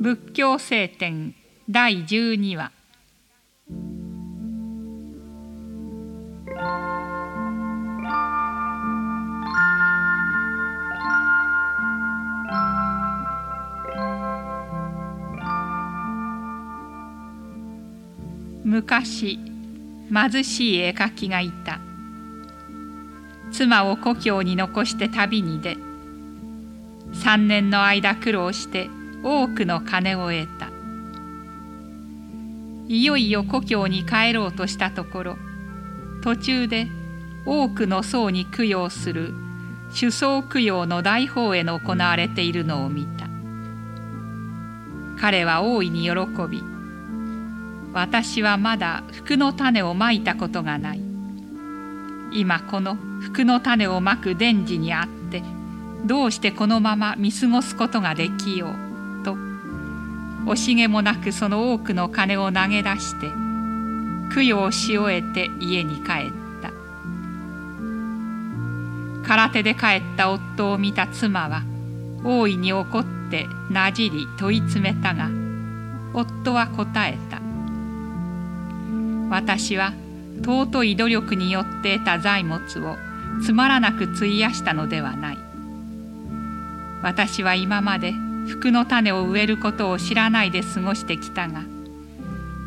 仏教聖典第12話。昔貧しい絵描きがいた。妻を故郷に残して旅に出3年の間苦労して多くの金を得た。いよいよ故郷に帰ろうとしたところ途中で多くの僧に供養する主僧供養の大法会の行われているのを見た。彼は大いに喜び私はまだ福の種をまいたことがない。今この福の種をまく伝次にあってどうしてこのまま見過ごすことができよう。惜しげもなくその多くの金を投げ出して供養し終えて家に帰った。空手で帰った夫を見た妻は大いに怒ってなじり問い詰めたが夫は答えた。私は尊い努力によって得た財物をつまらなく費やしたのではない。私は今まで福の種を植えることを知らないで過ごしてきたが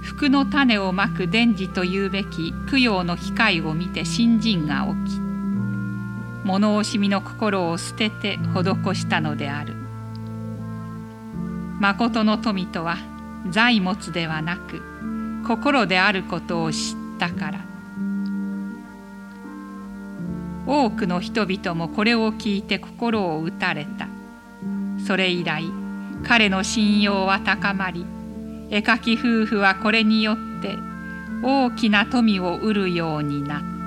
福の種をまく伝次というべき供養の機会を見て信心が起き物惜しみの心を捨てて施したのである。誠の富とは財物ではなく心であることを知ったから。多くの人々もこれを聞いて心を打たれた。それ以来彼の信用は高まり絵描き夫婦はこれによって大きな富を得るようになった。